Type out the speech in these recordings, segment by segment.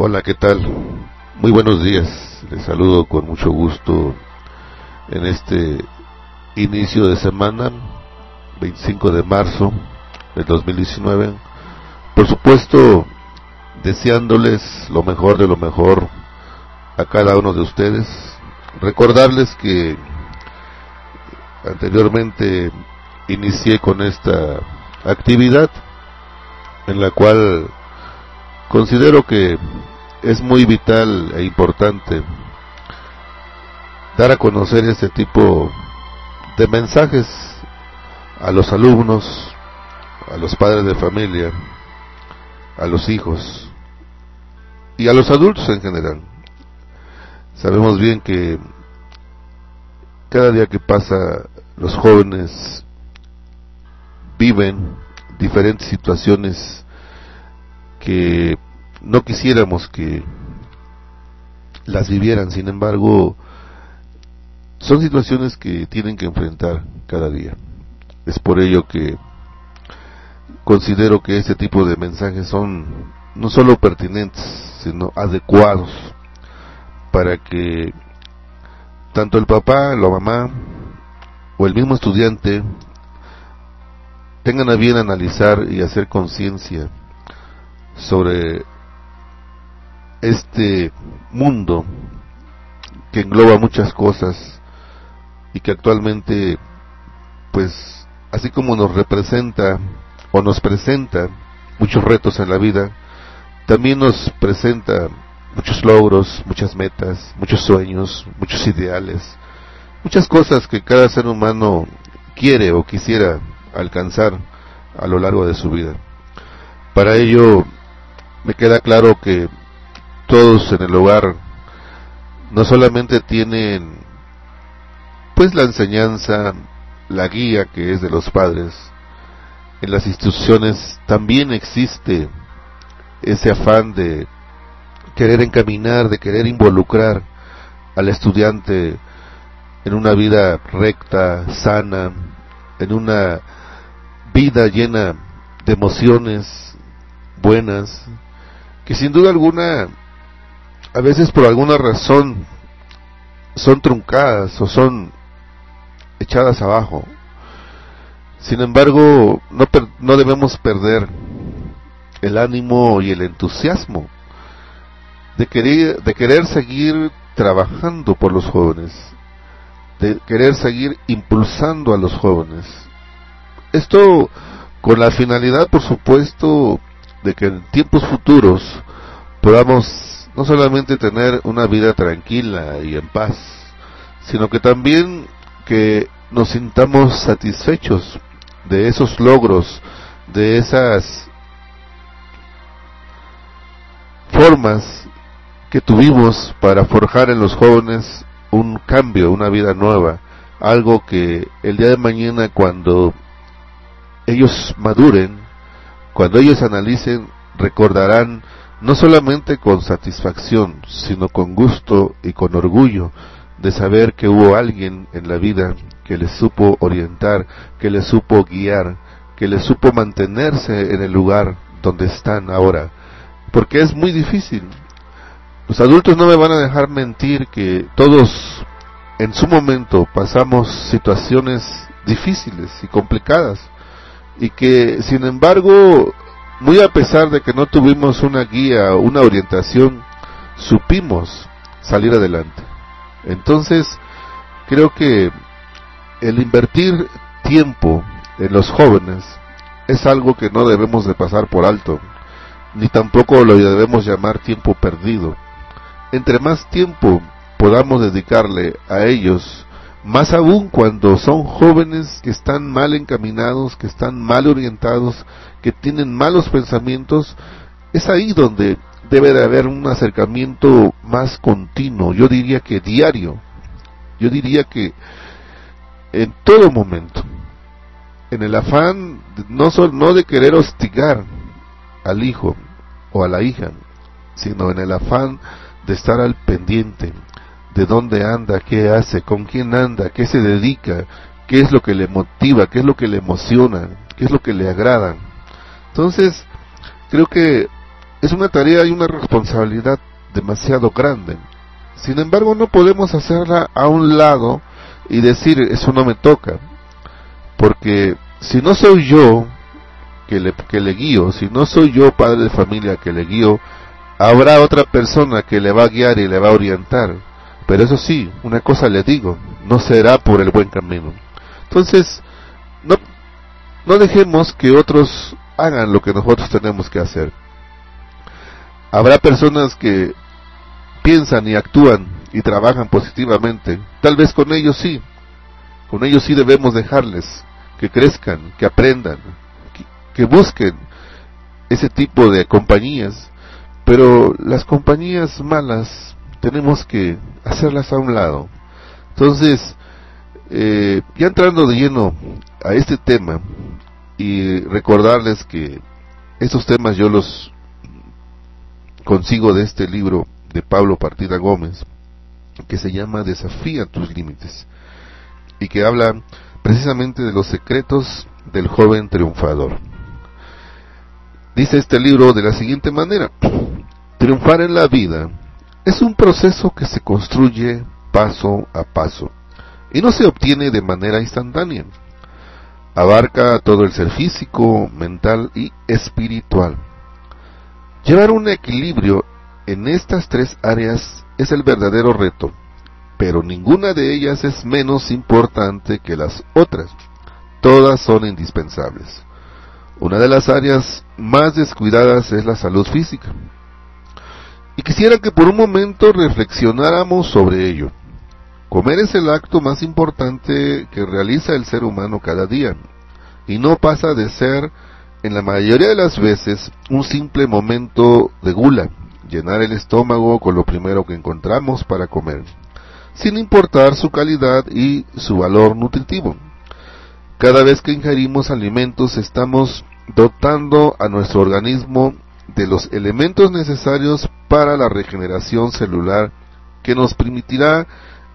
Hola, ¿qué tal? Muy buenos días. Les saludo con mucho gusto en este inicio de semana, 25 de marzo del 2019. Por supuesto, deseándoles lo mejor de lo mejor a cada uno de ustedes. Recordarles que anteriormente inicié con esta actividad en la cual considero que es muy vital e importante dar a conocer este tipo de mensajes a los alumnos, a los padres de familia, a los hijos y a los adultos en general. Sabemos bien que cada día que pasa los jóvenes viven diferentes situaciones que no quisiéramos que las vivieran, sin embargo, son situaciones que tienen que enfrentar cada día. Es por ello que considero que este tipo de mensajes son no solo pertinentes, sino adecuados para que tanto el papá, la mamá o el mismo estudiante tengan a bien analizar y hacer conciencia sobre este mundo que engloba muchas cosas y que actualmente pues así como nos representa o nos presenta muchos retos en la vida también nos presenta muchos logros, muchas metas, muchos sueños, muchos ideales, muchas cosas que cada ser humano quiere o quisiera alcanzar a lo largo de su vida. Para ello me queda claro que todos en el hogar no solamente tienen pues la enseñanza, la guía que es de los padres, en las instituciones también existe ese afán de querer encaminar, de querer involucrar al estudiante en una vida recta, sana, en una vida llena de emociones buenas, que sin duda alguna, a veces por alguna razón, son truncadas o son echadas abajo. Sin embargo, no, no debemos perder el ánimo y el entusiasmo de querer, de querer seguir trabajando por los jóvenes, de querer seguir impulsando a los jóvenes. Esto con la finalidad, por supuesto, de que en tiempos futuros podamos no solamente tener una vida tranquila y en paz, sino que también que nos sintamos satisfechos de esos logros, de esas formas que tuvimos para forjar en los jóvenes un cambio, una vida nueva, algo que el día de mañana cuando ellos maduren, cuando ellos analicen, recordarán no solamente con satisfacción, sino con gusto y con orgullo de saber que hubo alguien en la vida que les supo orientar, que les supo guiar, que les supo mantenerse en el lugar donde están ahora. Porque es muy difícil. Los adultos no me van a dejar mentir que todos en su momento pasamos situaciones difíciles y complicadas y que sin embargo, muy a pesar de que no tuvimos una guía, una orientación, supimos salir adelante. Entonces, creo que el invertir tiempo en los jóvenes es algo que no debemos de pasar por alto, ni tampoco lo debemos llamar tiempo perdido. Entre más tiempo podamos dedicarle a ellos, más aún cuando son jóvenes que están mal encaminados, que están mal orientados, que tienen malos pensamientos, es ahí donde debe de haber un acercamiento más continuo, yo diría que diario, yo diría que en todo momento, en el afán no, no de querer hostigar al hijo o a la hija, sino en el afán de estar al pendiente de dónde anda, qué hace, con quién anda, qué se dedica, qué es lo que le motiva, qué es lo que le emociona, qué es lo que le agrada. Entonces, creo que es una tarea y una responsabilidad demasiado grande. Sin embargo, no podemos hacerla a un lado y decir, eso no me toca. Porque si no soy yo que le, que le guío, si no soy yo padre de familia que le guío, habrá otra persona que le va a guiar y le va a orientar. Pero eso sí, una cosa le digo, no será por el buen camino. Entonces, no, no dejemos que otros hagan lo que nosotros tenemos que hacer. Habrá personas que piensan y actúan y trabajan positivamente. Tal vez con ellos sí. Con ellos sí debemos dejarles que crezcan, que aprendan, que, busquen ese tipo de compañías. Pero las compañías malas tenemos que hacerlas a un lado. Entonces, eh, ya entrando de lleno a este tema y recordarles que estos temas yo los consigo de este libro de Pablo Partida Gómez, que se llama Desafía tus límites, y que habla precisamente de los secretos del joven triunfador. Dice este libro de la siguiente manera, triunfar en la vida es un proceso que se construye paso a paso y no se obtiene de manera instantánea. Abarca todo el ser físico, mental y espiritual. Llevar un equilibrio en estas tres áreas es el verdadero reto, pero ninguna de ellas es menos importante que las otras. Todas son indispensables. Una de las áreas más descuidadas es la salud física. Y quisiera que por un momento reflexionáramos sobre ello. Comer es el acto más importante que realiza el ser humano cada día, y no pasa de ser en la mayoría de las veces un simple momento de gula, llenar el estómago con lo primero que encontramos para comer, sin importar su calidad y su valor nutritivo. Cada vez que ingerimos alimentos estamos dotando a nuestro organismo de los elementos necesarios para la regeneración celular que nos permitirá,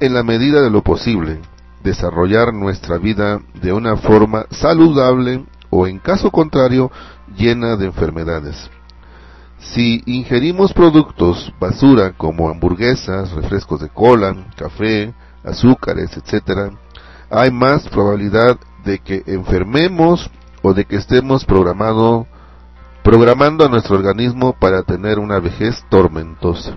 en la medida de lo posible, desarrollar nuestra vida de una forma saludable o en caso contrario llena de enfermedades. Si ingerimos productos basura como hamburguesas, refrescos de cola, café, azúcares, etc., hay más probabilidad de que enfermemos o de que estemos programado, programando a nuestro organismo para tener una vejez tormentosa.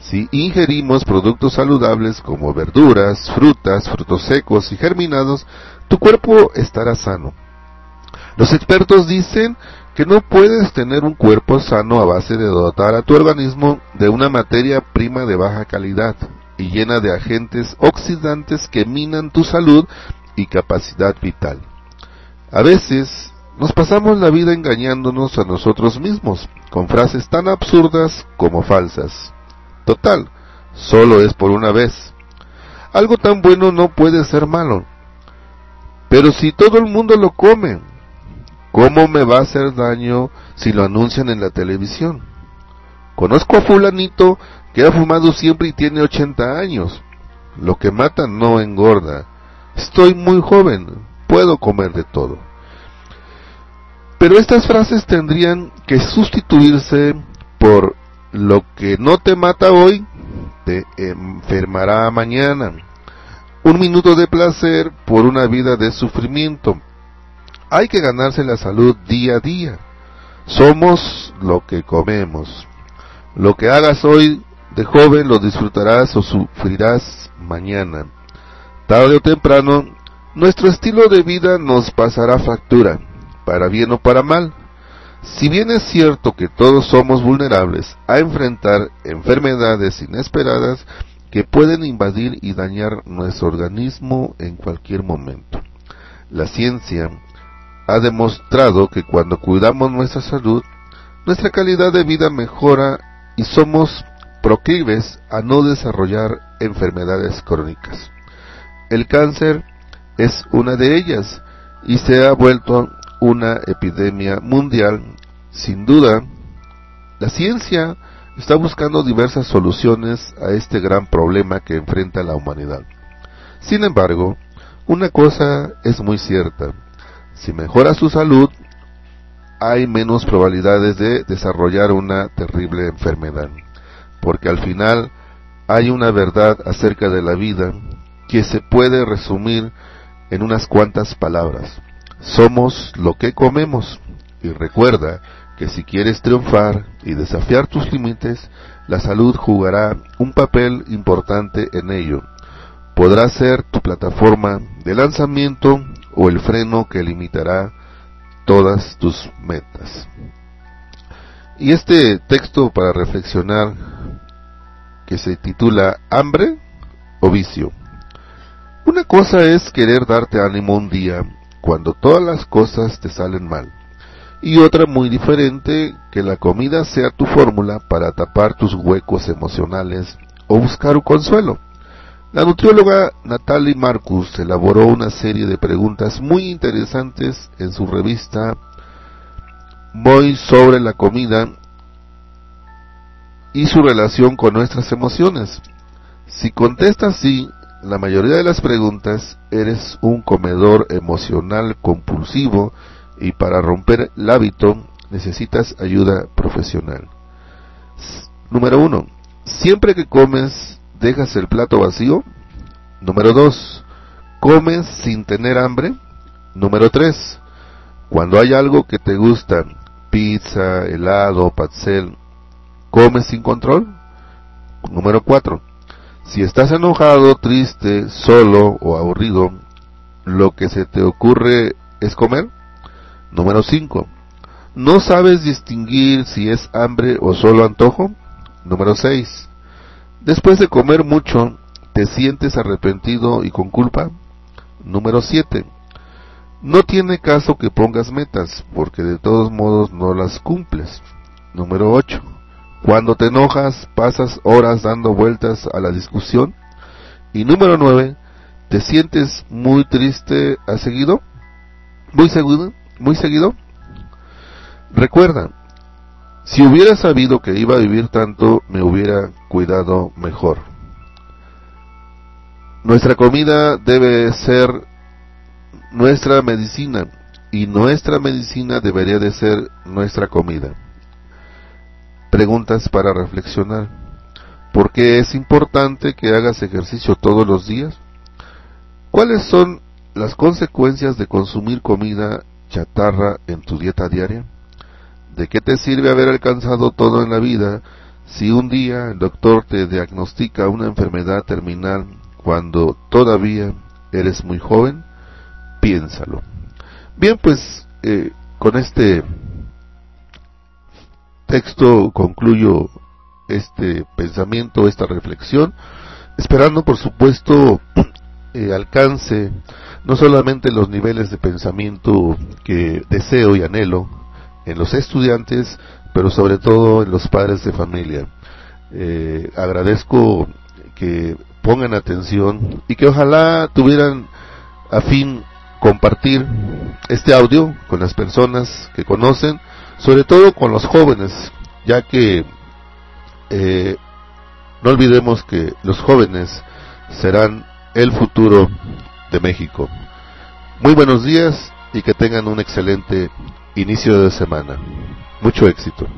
Si ingerimos productos saludables como verduras, frutas, frutos secos y germinados, tu cuerpo estará sano. Los expertos dicen que no puedes tener un cuerpo sano a base de dotar a tu organismo de una materia prima de baja calidad y llena de agentes oxidantes que minan tu salud y capacidad vital. A veces nos pasamos la vida engañándonos a nosotros mismos con frases tan absurdas como falsas. Total, solo es por una vez. Algo tan bueno no puede ser malo. Pero si todo el mundo lo come, ¿Cómo me va a hacer daño si lo anuncian en la televisión? Conozco a fulanito que ha fumado siempre y tiene 80 años. Lo que mata no engorda. Estoy muy joven, puedo comer de todo. Pero estas frases tendrían que sustituirse por lo que no te mata hoy, te enfermará mañana. Un minuto de placer por una vida de sufrimiento hay que ganarse la salud día a día. Somos lo que comemos. Lo que hagas hoy de joven lo disfrutarás o sufrirás mañana. Tarde o temprano, nuestro estilo de vida nos pasará factura, para bien o para mal. Si bien es cierto que todos somos vulnerables a enfrentar enfermedades inesperadas, que pueden invadir y dañar nuestro organismo en cualquier momento. La ciencia ha demostrado que cuando cuidamos nuestra salud, nuestra calidad de vida mejora y somos proclives a no desarrollar enfermedades crónicas. El cáncer es una de ellas y se ha vuelto una epidemia mundial. Sin duda, la ciencia está buscando diversas soluciones a este gran problema que enfrenta la humanidad. Sin embargo, una cosa es muy cierta. Si mejora su salud, hay menos probabilidades de desarrollar una terrible enfermedad. Porque al final hay una verdad acerca de la vida que se puede resumir en unas cuantas palabras. Somos lo que comemos. Y recuerda que si quieres triunfar y desafiar tus límites, la salud jugará un papel importante en ello. Podrá ser tu plataforma de lanzamiento o el freno que limitará todas tus metas. Y este texto para reflexionar que se titula Hambre o vicio. Una cosa es querer darte ánimo un día cuando todas las cosas te salen mal. Y otra muy diferente, que la comida sea tu fórmula para tapar tus huecos emocionales o buscar un consuelo. La nutrióloga Natalie Marcus elaboró una serie de preguntas muy interesantes en su revista Voy sobre la comida y su relación con nuestras emociones. Si contestas sí, la mayoría de las preguntas, eres un comedor emocional compulsivo y para romper el hábito necesitas ayuda profesional. Número uno, siempre que comes ¿Dejas el plato vacío? Número 2. ¿Comes sin tener hambre? Número 3. Cuando hay algo que te gusta, pizza, helado, pastel, ¿comes sin control? Número 4. Si estás enojado, triste, solo o aburrido, ¿lo que se te ocurre es comer? Número 5. ¿No sabes distinguir si es hambre o solo antojo? Número 6. Después de comer mucho, ¿te sientes arrepentido y con culpa? Número 7. No tiene caso que pongas metas, porque de todos modos no las cumples. Número 8. Cuando te enojas, pasas horas dando vueltas a la discusión. Y número 9. ¿Te sientes muy triste a seguido? ¿Muy seguido? ¿Muy seguido? Recuerda, si hubiera sabido que iba a vivir tanto, me hubiera cuidado mejor. Nuestra comida debe ser nuestra medicina y nuestra medicina debería de ser nuestra comida. Preguntas para reflexionar. ¿Por qué es importante que hagas ejercicio todos los días? ¿Cuáles son las consecuencias de consumir comida chatarra en tu dieta diaria? ¿De qué te sirve haber alcanzado todo en la vida si un día el doctor te diagnostica una enfermedad terminal cuando todavía eres muy joven? Piénsalo. Bien, pues eh, con este texto concluyo este pensamiento, esta reflexión, esperando por supuesto eh, alcance no solamente los niveles de pensamiento que deseo y anhelo, en los estudiantes, pero sobre todo en los padres de familia. Eh, agradezco que pongan atención y que ojalá tuvieran a fin compartir este audio con las personas que conocen, sobre todo con los jóvenes, ya que eh, no olvidemos que los jóvenes serán el futuro de México. Muy buenos días y que tengan un excelente inicio de semana. Mucho éxito.